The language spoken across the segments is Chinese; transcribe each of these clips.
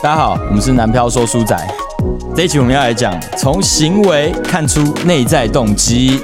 大家好，我们是南漂说书仔。这一期我们要来讲从行为看出内在动机。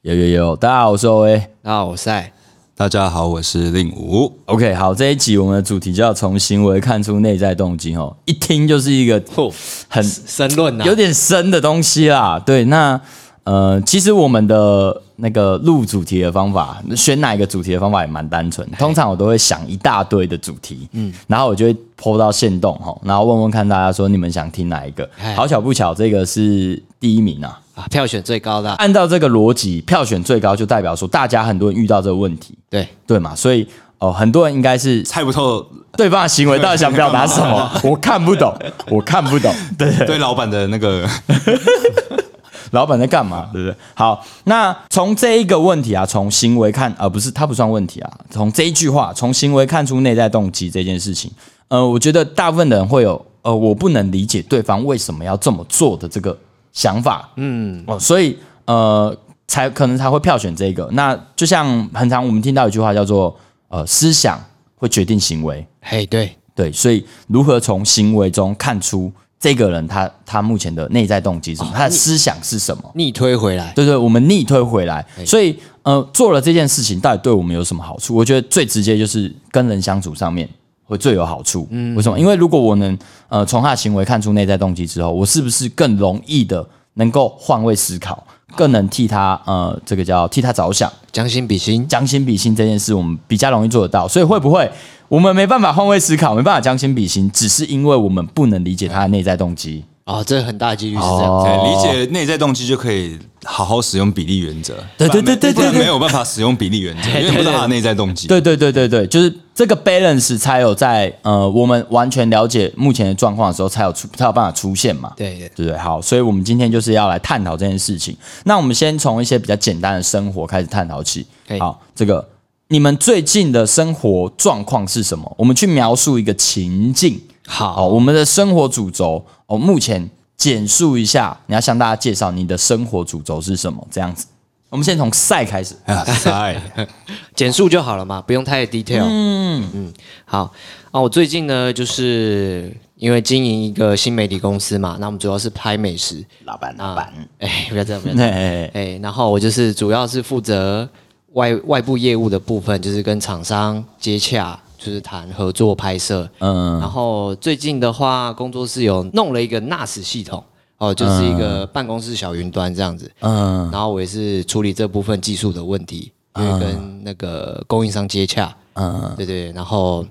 有有有，大家好，我是 O A。大家好，我是赛。大家好，我是令武。OK，好，这一集我们的主题叫从行为看出内在动机。哦，一听就是一个嚯，很深论呐，有点深的东西啦。对，那呃，其实我们的那个录主题的方法，选哪一个主题的方法也蛮单纯。通常我都会想一大堆的主题，嗯，然后我就会抛到线动哈，然后问问看大家说你们想听哪一个哎。好巧不巧，这个是第一名啊。啊，票选最高的啊，按照这个逻辑，票选最高就代表说大家很多人遇到这个问题，对，对嘛？所以哦、很多人应该是猜不透对方的行为到底想表达什么，我看不懂，我看不懂，对对。对老板的那个 老板在干嘛，对不对？好，那从这一个问题啊，从行为看，呃，不是，它不算问题啊。从这一句话，从行为看出内在动机这件事情，呃，我觉得大部分的人会有，呃，我不能理解对方为什么要这么做的这个想法，嗯，哦，所以呃，才可能才会票选这个。那就像很常我们听到一句话叫做，呃，思想会决定行为，嘿，对，对，所以如何从行为中看出这个人他他目前的内在动机是什么，他的思想是什么？逆推回来，对对，我们逆推回来，所以呃，做了这件事情到底对我们有什么好处？我觉得最直接就是跟人相处上面会最有好处。为什么？因为如果我能呃从他的行为看出内在动机之后，我是不是更容易的能够换位思考，更能替他呃这个叫替他着想？将心比心，将心比心这件事，我们比较容易做得到。所以会不会我们没办法换位思考，没办法将心比心，只是因为我们不能理解他的内在动机？哦，这很大的几率是这样理解内在动机，就可以好好使用比例原则。对对对对对对没有办法使用比例原则，因为不知道他的内在动机。对对对对对，就是这个 balance 才有在呃我们完全了解目前的状况的时候，才有出才有办法出现嘛。对对，对对？好，所以我们今天就是要来探讨这件事情。那我们先从一些比较简单的生活开始探讨起好，这个你们最近的生活状况是什么？我们去描述一个情境。好，好，我们的生活主轴哦，目前简述一下，你要向大家介绍你的生活主轴是什么？这样子，我们先从赛开始。哎呀，塞，简述就好了嘛，不用太 detail。嗯。嗯，好。啊，我最近呢，就是因为经营一个新媒体公司嘛，那我们主要是拍美食，老板，啊老板，哎，不要这样，不要这样，哎，哎，然后我就是主要是负责外外部业务的部分，就是跟厂商接洽，就是谈合作拍摄。嗯。然后最近的话，工作室有弄了一个 NAS 系统，哦，就是一个办公室小云端这样子。嗯。然后我也是处理这部分技术的问题，因为跟那个供应商接洽，嗯。对对。然后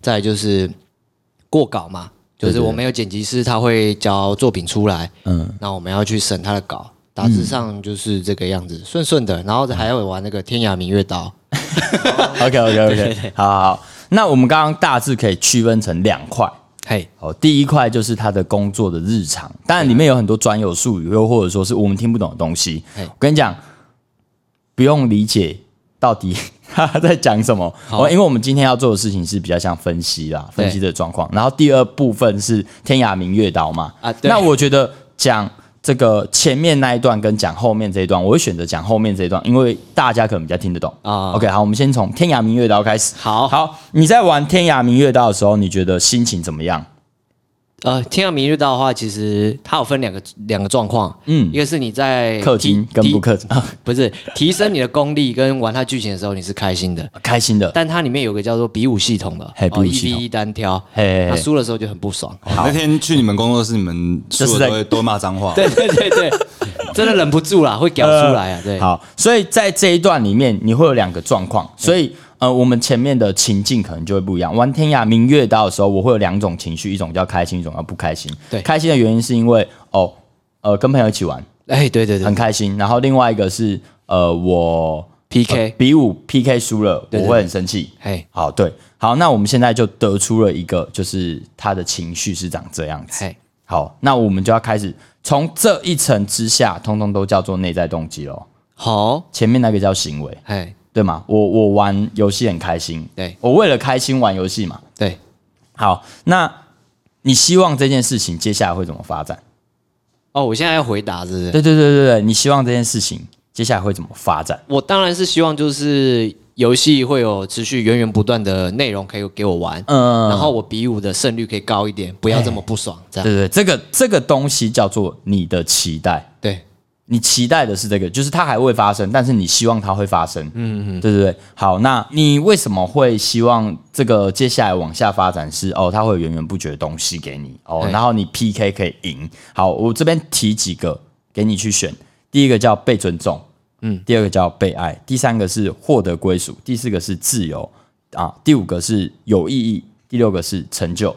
再来就是过稿嘛，就是我们有剪辑师，他会交作品出来，嗯，那我们要去审他的稿。大致上就是这个样子，顺顺的，然后还要玩那个天涯明月刀，OK OK OK，好好好。那我们刚刚大致可以区分成两块。嘿，哦，第一块就是他的工作的日常，当然里面有很多专有术语，又或者说是我们听不懂的东西。嘿。我跟你讲，不用理解到底 他在讲什么，因为我们今天要做的事情是比较像分析啦，分析这个状况。然后第二部分是天涯明月刀嘛，啊对。那我觉得讲这个前面那一段跟讲后面这一段，我会选择讲后面这一段，因为大家可能比较听得懂啊 OK，好，我们先从天涯明月刀开始。好好，你在玩天涯明月刀的时候，你觉得心情怎么样？呃，天涯明月刀的话，其实它有分两个两个状况，嗯一个是你在氪金跟不氪金，不是提升你的功力跟玩它剧情的时候，你是开心的。开心的。但它里面有个叫做比武系统的，哦一比武系 v 一单挑，嘿嘿嘿那输的时候就很不爽。那天去你们工作室，你们就是在输了都会都骂脏话。对对对对，真的忍不住啦，会屌出来啊！对，好，所以在这一段里面，你会有两个状况，所以呃，我们前面的情境可能就会不一样。玩天涯明月刀的时候，我会有两种情绪，一种叫开心，一种叫不开心。对。开心的原因是因为哦，呃，跟朋友一起玩哎，对对对很开心，然后另外一个是呃，我，PK，呃比武 PK 输了，我会很生气。嘿，好，对，好，那我们现在就得出了一个，就是他的情绪是长这样子。嘿，好，那我们就要开始从这一层之下，通通都叫做内在动机咯。好，前面那个叫行为，嘿，对吗？我我玩游戏很开心，对我为了开心玩游戏嘛。对，好，那你希望这件事情接下来会怎么发展？哦，我现在要回答，是不是？对对对对对，你希望这件事情接下来会怎么发展？我当然是希望就是游戏会有持续源源不断的内容可以给我玩，嗯然后我比武的胜率可以高一点，不要这么不爽，这样对对，这个这个东西叫做你的期待。对。你期待的是这个，就是它还未发生，但是你希望它会发生。嗯嗯，对对对。好，那你为什么会希望这个接下来往下发展是哦，它会有源源不绝的东西给你哦，然后你 PK 可以赢。好，我这边提几个给你去选，第一个叫被尊重，嗯，第二个叫被爱，第三个是获得归属，第四个是自由啊，第五个是有意义，第六个是成就。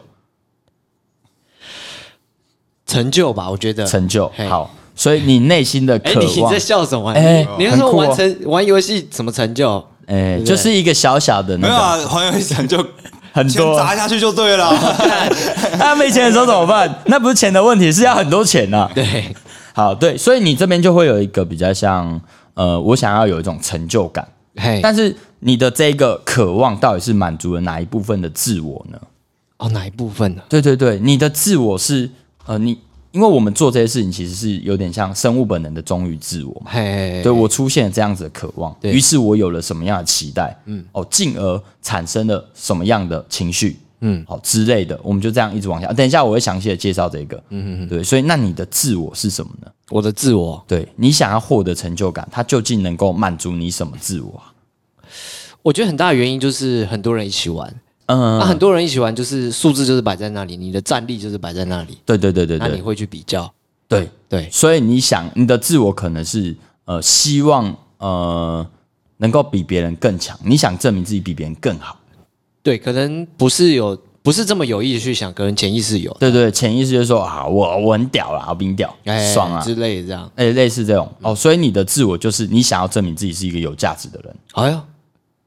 成就吧，我觉得成就嘿好，所以你内心的哎、渴望你在，笑什么？哎你你是说完成、玩游戏什么成就？哎，就是一个小小的那个没有啊，玩游戏成就 很钱多，砸下去就对了。他没钱的时候怎么办？那不是钱的问题，是要很多钱呐、对，好，对，所以你这边就会有一个比较像，呃，我想要有一种成就感，嘿，但是你的这个渴望到底是满足了哪一部分的自我呢？哦，哪一部分呢？对对对，你的自我是呃，你因为我们做这些事情其实是有点像生物本能的忠于自我嘛。嘿，对我出现了这样子的渴望，对于是我有了什么样的期待，嗯，哦，进而产生了什么样的情绪，嗯，好、之类的，我们就这样一直往下。等一下我会详细的介绍这个，嗯嗯对，所以那你的自我是什么呢？我的自我，对你想要获得成就感，它究竟能够满足你什么自我啊？我觉得很大的原因就是很多人一起玩，嗯，那、很多人一起玩，就是数字就是摆在那里，你的战力就是摆在那里，对对对对对。那你会去比较，对，对，所以你想你的自我可能是呃希望呃能够比别人更强，你想证明自己比别人更好。对，可能不是有，不是这么有意的去想，可能潜意识有，对对，潜意识就是说啊，我我很屌啦，我比你屌，哎爽啊，之类的这样。哎、类似这种。哦，所以你的自我就是你想要证明自己是一个有价值的人，哎呦，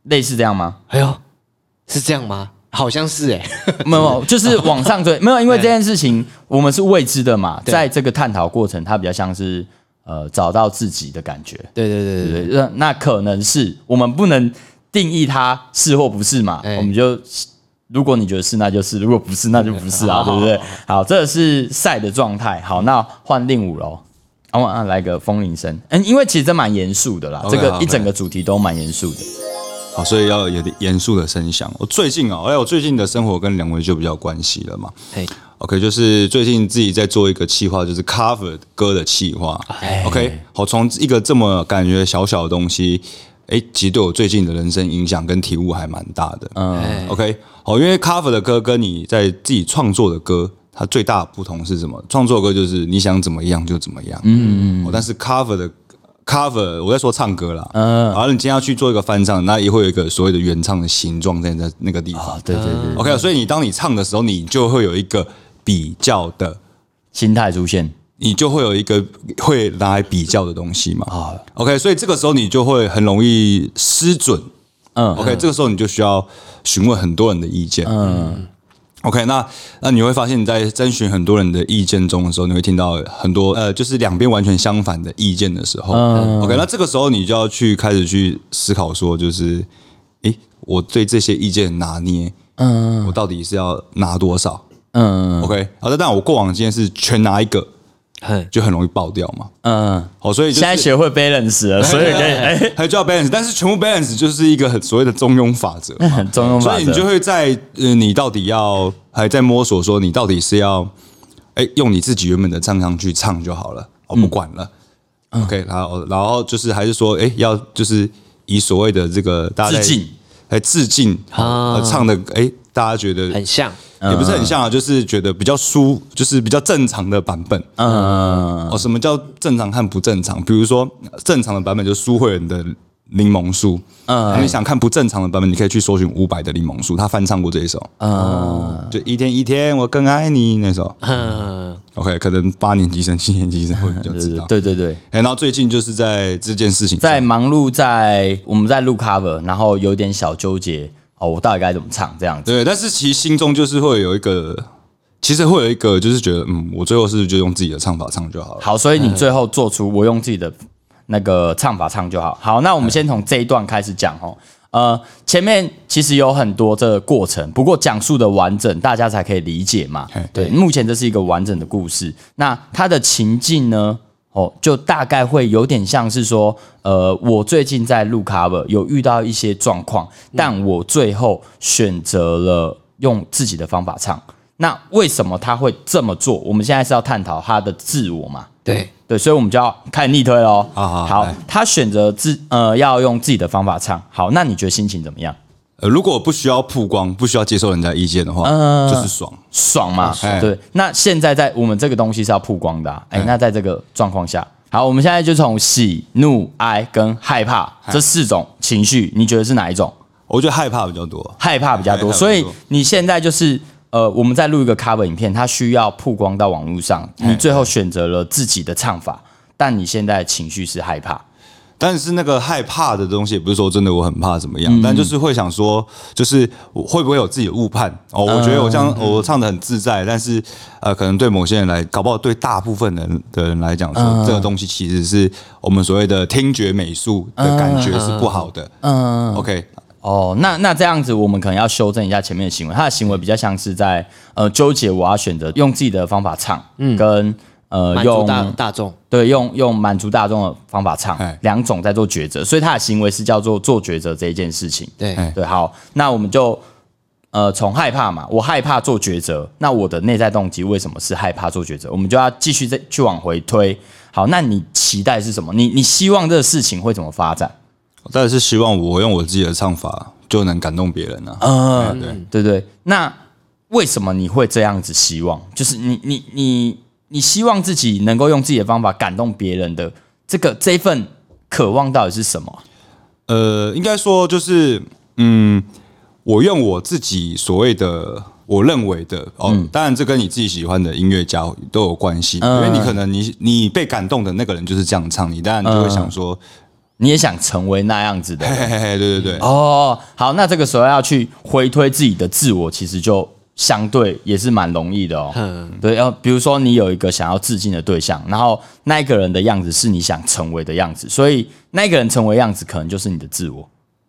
类似这样吗？哎呦，是这样吗？好像是哎、没有，没有就是往上追，没有，因为 这件事情我们是未知的嘛，在这个探讨过程，它比较像是呃找到自己的感觉，对对对对对？那那可能是我们不能定义它是或不是嘛，哎我们就如果你觉得是，那就是；如果不是，那就不是啊，对不对？好，这是赛的状态。好，那换令五喽。啊，我啊来个风铃声，嗯，因为其实这蛮严肃的啦这个一整个主题都蛮严肃的。好，所以要有点严肃的声响。我最近啊，哎，我最近的生活跟两位就比较有关系了嘛。嘿 OK，就是最近自己在做一个企划，就是 cover 歌的企划。OK，好，从一个这么感觉小小的东西，哎，其实对我最近的人生影响跟体悟还蛮大的。嗯哎，OK，好，因为 cover 的歌跟你在自己创作的歌，它最大的不同是什么？创作歌就是你想怎么样就怎么样。嗯嗯但是 cover 的 cover，我在说唱歌啦。嗯，然后你今天要去做一个翻唱，那也会有一个所谓的原唱的形状在那那个地方。啊，对对对，OK，所以你当你唱的时候，你就会有一个比较的，心态出现你就会有一个会拿来比较的东西嘛。啊，OK，所以这个时候你就会很容易失准。嗯 OK，这个时候你就需要询问很多人的意见。嗯，OK，那那你会发现你在征询很多人的意见中的时候，你会听到很多呃，就是两边完全相反的意见的时候。OK，那这个时候你就要去开始去思考说，就是，诶，我对这些意见拿捏，嗯，我到底是要拿多少嗯？OK，好的，但我过往的经验是全拿一个嘿，就很容易爆掉嘛。嗯，好，所以就是现在学会 balance 了，所以可以哎，还就要 balance，但是全部 balance 就是一个很所谓的中庸法则嘛。中庸法则，所以你就会在呃，你到底要还在摸索，说你到底是要哎用你自己原本的唱腔去唱就好了，我、不管了。OK，然后然后就是还是说，哎，要就是以所谓的这个大致敬，哎致敬啊。呃唱的哎，大家觉得很像，也不是很像啊，就是觉得比较舒，就是比较正常的版本。嗯哦，什么叫正常和不正常？比如说正常的版本就是苏慧伦的《柠檬树》，嗯，你想看不正常的版本，你可以去搜寻伍佰的《柠檬树》，他翻唱过这一首，嗯，就一天一天我更爱你那首。嗯，OK，可能八年级生、七年级生会比较知道。对对对。哎，然后最近就是在这件事情在忙碌在我们在录 cover，然后有点小纠结哦，我到底该怎么唱这样子？对，但是其实心中就是会有一个，其实会有一个，就是觉得，嗯，我最后是不是就用自己的唱法唱就好了。好，所以你最后做出我用自己的那个唱法唱就好。好，那我们先从这一段开始讲哦。呃，前面其实有很多这个过程，不过讲述的完整，大家才可以理解嘛嘿。对，目前这是一个完整的故事。那它的情境呢？哦哦，就大概会有点像是说，呃，我最近在录 cover 有遇到一些状况，但我最后选择了用自己的方法唱。那为什么他会这么做？我们现在是要探讨他的自我嘛？对，对，所以我们就要开始逆推喽。好好他选择自呃要用自己的方法唱。好，那你觉得心情怎么样？呃，如果不需要曝光，不需要接受人家意见的话，嗯就是爽。爽嘛？爽对。那现在在我们这个东西是要曝光的、啊，哎、那在这个状况下，好，我们现在就从喜、怒、哀跟害怕这四种情绪，你觉得是哪一种？我觉得害怕比较多。害怕比较多，害怕比较多所以你现在就是呃，我们在录一个 cover 影片，它需要曝光到网络上，你最后选择了自己的唱法，但你现在的情绪是害怕。但是那个害怕的东西，也不是说真的我很怕怎么嗯样，但就是会想说，就是我会不会有自己的误判哦？我觉得我这样嗯我唱的很自在，但是呃，可能对某些人来，搞不好对大部分人的人来讲说，嗯这个东西其实是我们所谓的听觉美术的感觉是不好的。嗯，OK，哦，那那这样子，我们可能要修正一下前面的行为。他的行为比较像是在呃纠结，我要选择用自己的方法唱，嗯跟呃满足用大大众。对用用满足大众的方法唱哎，两种在做抉择，所以他的行为是叫做做抉择这一件事情。对，哎对，好，那我们就呃从害怕嘛，我害怕做抉择，那我的内在动机为什么是害怕做抉择？我们就要继续再去往回推。好，那你期待是什么？你你希望这个事情会怎么发展？我当然是希望我用我自己的唱法就能感动别人啊。嗯，对对对。那为什么你会这样子希望？就是你你你你希望自己能够用自己的方法感动别人的这个这一份渴望到底是什么？呃，应该说就是，嗯，我用我自己所谓的我认为的哦，当然这跟你自己喜欢的音乐家都有关系，因为你可能你你被感动的那个人就是这样唱，你当然就会想说，你也想成为那样子的人。嘿嘿嘿，对对对，哦，好，那这个时候要去回推自己的自我，其实就相对也是蛮容易的哦。嗯对，要比如说你有一个想要致敬的对象，然后那一个人的样子是你想成为的样子，所以那个人成为样子可能就是你的自我，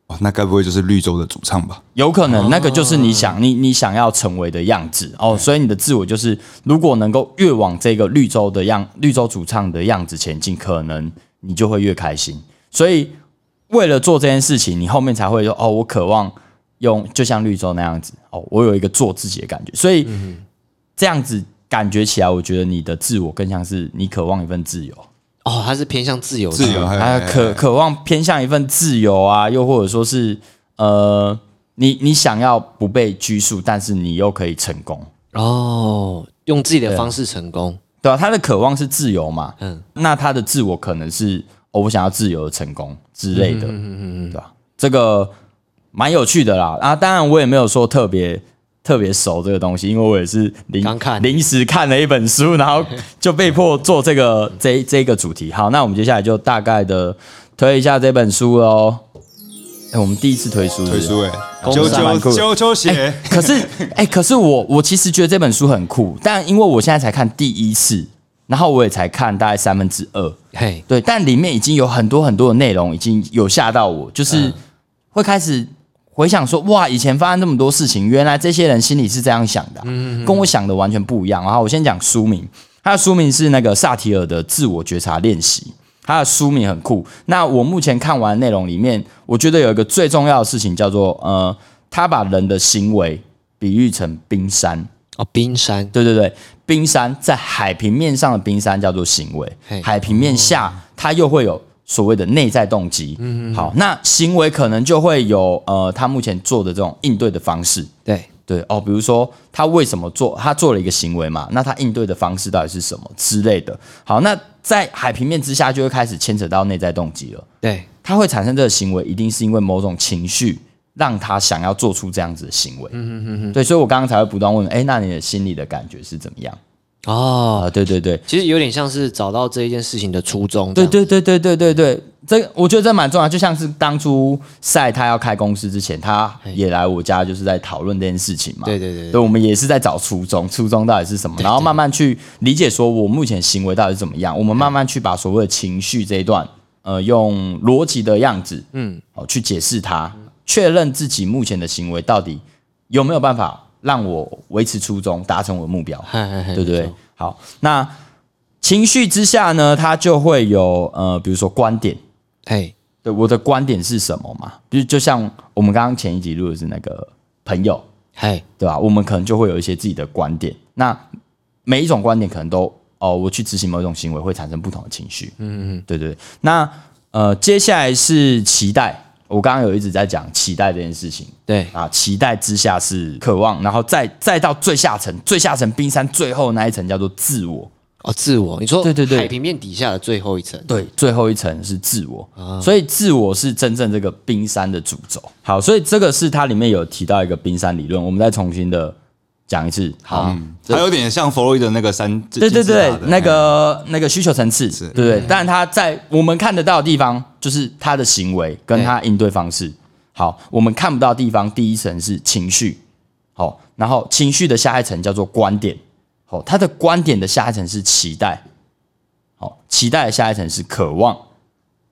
哦那该不会就是绿洲的主唱吧？有可能那个就是你想、你你想要成为的样子哦，所以你的自我就是如果能够越往这个绿洲的样绿洲主唱的样子前进，可能你就会越开心。所以为了做这件事情，你后面才会说哦，我渴望用就像绿洲那样子哦，我有一个做自己的感觉，所以这样子感觉起来，我觉得你的自我更像是你渴望一份自由。哦，他是偏向自由，自由，嘿啊，嘿嘿渴渴望偏向一份自由啊，又或者说是呃，你你想要不被拘束，但是你又可以成功，哦，用自己的方式成功。对啊，他的渴望是自由嘛，嗯，那他的自我可能是哦，我想要自由的成功之类的，嗯嗯嗯，对吧、这个蛮有趣的啦。啊，当然我也没有说特别。特别熟这个东西，因为我也是临刚看。临时看了一本书，然后就被迫做这个这这个主题。好，那我们接下来就大概的推一下这本书喽。哎，我们第一次推书是不是，推书哎，公啾司蛮酷。的啾啾啾鞋，可是，哎、可是我我其实觉得这本书很酷，但因为我现在才看第一次，然后我也才看大概三分之二，嘿，对，但里面已经有很多很多的内容已经有吓到我，就是会开始回想说，哇，以前发生这么多事情，原来这些人心里是这样想的啊、跟我想的完全不一样。然后我先讲书名，他的书名是那个萨提尔的自我觉察练习。他的书名很酷。那我目前看完内容里面，我觉得有一个最重要的事情叫做，呃，他把人的行为比喻成冰山。哦，冰山，对对对，冰山在海平面上的冰山叫做行为，海平面下它又会有所谓的内在动机。嗯好，那行为可能就会有呃，他目前做的这种应对的方式。对，对哦，比如说他为什么做，他做了一个行为嘛，那他应对的方式到底是什么之类的。好，那在海平面之下就会开始牵扯到内在动机了。对，他会产生这个行为，一定是因为某种情绪让他想要做出这样子的行为。嗯嗯嗯对，所以我刚刚才会不断问，哎，那你的心里的感觉是怎么样？哦，啊，对对对，其实有点像是找到这一件事情的初衷。对对对对对对对，这我觉得这蛮重要。就像是当初赛他要开公司之前，他也来我家，就是在讨论这件事情嘛。对对对对对，我们也是在找初衷，初衷到底是什么，然后慢慢去理解，说我目前行为到底是怎么样。我们慢慢去把所谓的情绪这一段，呃，用逻辑的样子，嗯，哦去解释它，确认自己目前的行为到底有没有办法让我维持初衷，达成我的目标。对不对？好，那情绪之下呢，它就会有呃，比如说观点，嘿，对我的观点是什么嘛？比如就像我们刚刚前一集录的是那个朋友，嘿，对吧？我们可能就会有一些自己的观点，那每一种观点可能都哦，我去执行某一种行为会产生不同的情绪。嗯嗯，对对。那呃，接下来是期待，我刚刚有一直在讲期待这件事情。对，啊，期待之下是渴望，然后再再到最下层，最下层冰山最后那一层叫做自我。哦，自我，你说对对对海平面底下的最后一层，对，最后一层是自我，所以自我是真正这个冰山的主轴。好，所以这个是它里面有提到一个冰山理论，我们再重新的讲一次。好，它有点像弗洛伊德那个三，对对对那个那个需求层次，对对。但他在我们看得到的地方，就是他的行为跟他应对方式。好，我们看不到的地方，第一层是情绪，好，然后情绪的下一层叫做观点，好，他的观点的下一层是期待，好，期待的下一层是渴望，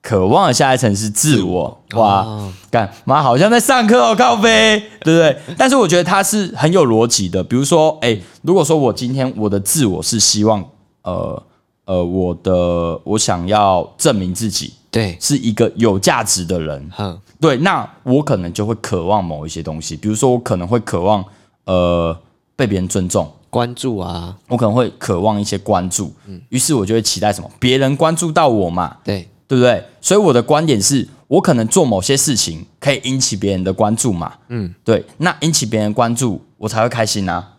渴望的下一层是自我。哇，干妈好像在上课哦，靠背，对不对？但是我觉得它是很有逻辑的。比如说，哎，如果说我今天我的自我是希望，呃呃，我的我想要证明自己对，是一个有价值的人，嗯，对，那我可能就会渴望某一些东西，比如说我可能会渴望呃被别人尊重，关注啊，我可能会渴望一些关注，嗯。于是我就会期待什么，别人关注到我嘛，对，对不对？所以我的观点是我可能做某些事情可以引起别人的关注嘛，嗯，对，那引起别人关注，我才会开心啊，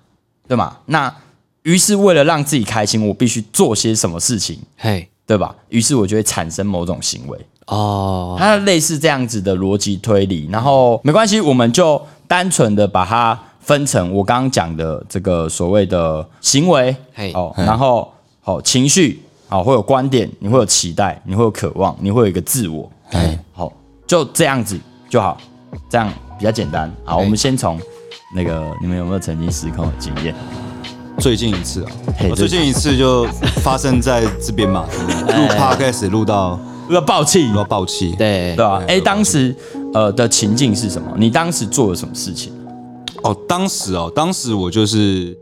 对吗？那于是为了让自己开心，我必须做些什么事情，嘿，对吧？于是我就会产生某种行为，哦，它类似这样子的逻辑推理，然后没关系，我们就单纯的把它分成我刚刚讲的这个所谓的行为嘿，哦，然后好情绪，好会有观点，你会有期待，你会有渴望，你会有一个自我，哎，好就这样子就好，这样比较简单。好，我们先从那个你们有没有曾经失控的经验？最近一次啊，我最近一次就发生在这边嘛，录 podcast 录到要爆气，录到爆气，对对，吧？哎，当时呃的情境是什么？你当时做了什么事情？哦，当时哦，当时我就是